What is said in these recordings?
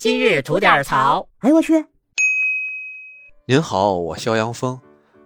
今日吐点槽。哎呦我去！您好，我肖阳峰。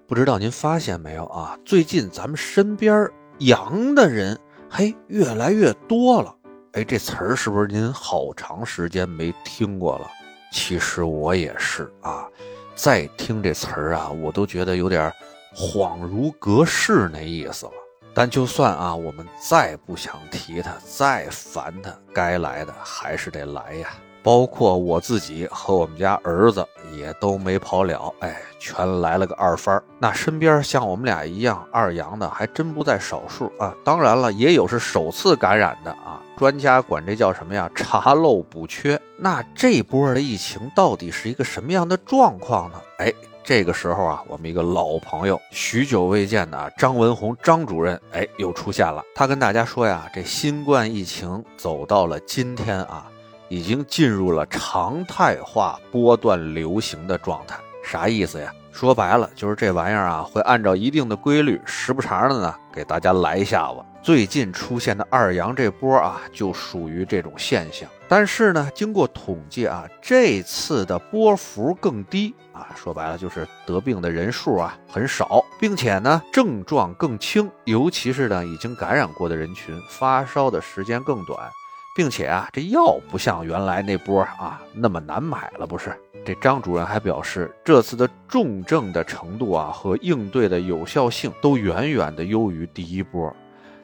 不知道您发现没有啊？最近咱们身边阳的人，嘿，越来越多了。哎，这词儿是不是您好长时间没听过了？其实我也是啊。再听这词儿啊，我都觉得有点恍如隔世那意思了。但就算啊，我们再不想提他，再烦他，该来的还是得来呀。包括我自己和我们家儿子也都没跑了，哎，全来了个二番那身边像我们俩一样二阳的还真不在少数啊。当然了，也有是首次感染的啊。专家管这叫什么呀？查漏补缺。那这波的疫情到底是一个什么样的状况呢？哎，这个时候啊，我们一个老朋友，许久未见的张文宏张主任，哎，又出现了。他跟大家说呀，这新冠疫情走到了今天啊。已经进入了常态化波段流行的状态，啥意思呀？说白了就是这玩意儿啊，会按照一定的规律，时不常的呢给大家来一下子。最近出现的二阳这波啊，就属于这种现象。但是呢，经过统计啊，这次的波幅更低啊，说白了就是得病的人数啊很少，并且呢症状更轻，尤其是呢已经感染过的人群，发烧的时间更短。并且啊，这药不像原来那波啊那么难买了，不是？这张主任还表示，这次的重症的程度啊和应对的有效性都远远的优于第一波。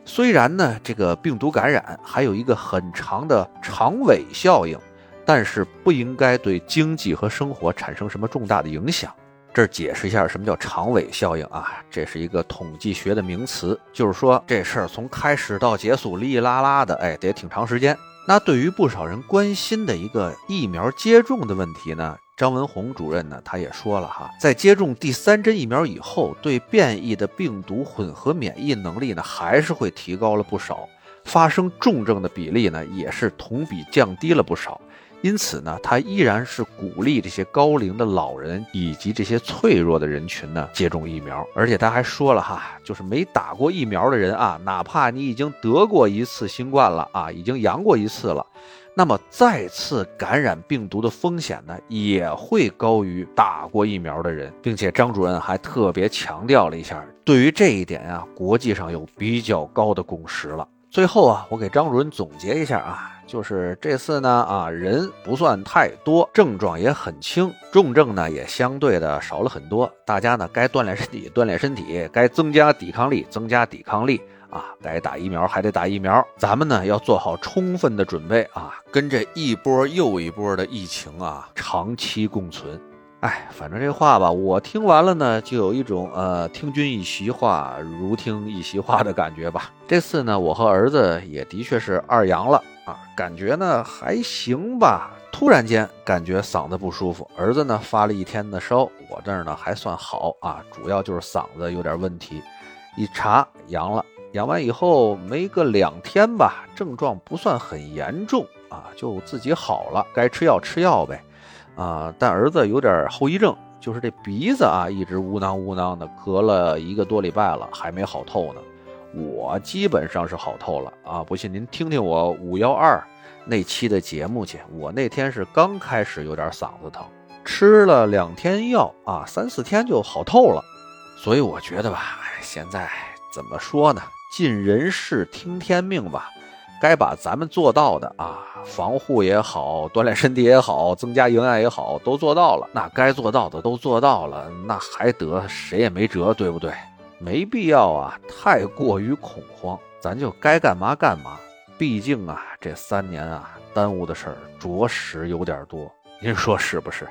虽然呢，这个病毒感染还有一个很长的长尾效应，但是不应该对经济和生活产生什么重大的影响。这儿解释一下什么叫长尾效应啊？这是一个统计学的名词，就是说这事儿从开始到结束，哩哩啦啦的，哎，得挺长时间。那对于不少人关心的一个疫苗接种的问题呢，张文宏主任呢，他也说了哈，在接种第三针疫苗以后，对变异的病毒混合免疫能力呢，还是会提高了不少，发生重症的比例呢，也是同比降低了不少。因此呢，他依然是鼓励这些高龄的老人以及这些脆弱的人群呢接种疫苗，而且他还说了哈，就是没打过疫苗的人啊，哪怕你已经得过一次新冠了啊，已经阳过一次了，那么再次感染病毒的风险呢也会高于打过疫苗的人，并且张主任还特别强调了一下，对于这一点啊，国际上有比较高的共识了。最后啊，我给张主任总结一下啊，就是这次呢啊人不算太多，症状也很轻，重症呢也相对的少了很多。大家呢该锻炼身体锻炼身体，该增加抵抗力增加抵抗力啊，该打疫苗还得打疫苗。咱们呢要做好充分的准备啊，跟这一波又一波的疫情啊长期共存。哎，反正这话吧，我听完了呢，就有一种呃，听君一席话，如听一席话的感觉吧。这次呢，我和儿子也的确是二阳了啊，感觉呢还行吧。突然间感觉嗓子不舒服，儿子呢发了一天的烧，我这儿呢还算好啊，主要就是嗓子有点问题。一查阳了，阳完以后没个两天吧，症状不算很严重啊，就自己好了，该吃药吃药呗。啊，但儿子有点后遗症，就是这鼻子啊，一直呜囔呜囔的，咳了一个多礼拜了，还没好透呢。我基本上是好透了啊，不信您听听我五幺二那期的节目去。我那天是刚开始有点嗓子疼，吃了两天药啊，三四天就好透了。所以我觉得吧，现在怎么说呢？尽人事，听天命吧。该把咱们做到的啊，防护也好，锻炼身体也好，增加营养也好，都做到了。那该做到的都做到了，那还得谁也没辙，对不对？没必要啊，太过于恐慌，咱就该干嘛干嘛。毕竟啊，这三年啊，耽误的事儿着实有点多，您说是不是？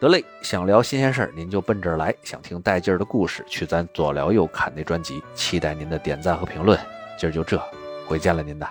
得嘞，想聊新鲜事儿，您就奔这儿来；想听带劲儿的故事，去咱左聊右侃那专辑。期待您的点赞和评论。今儿就这，回见了您的。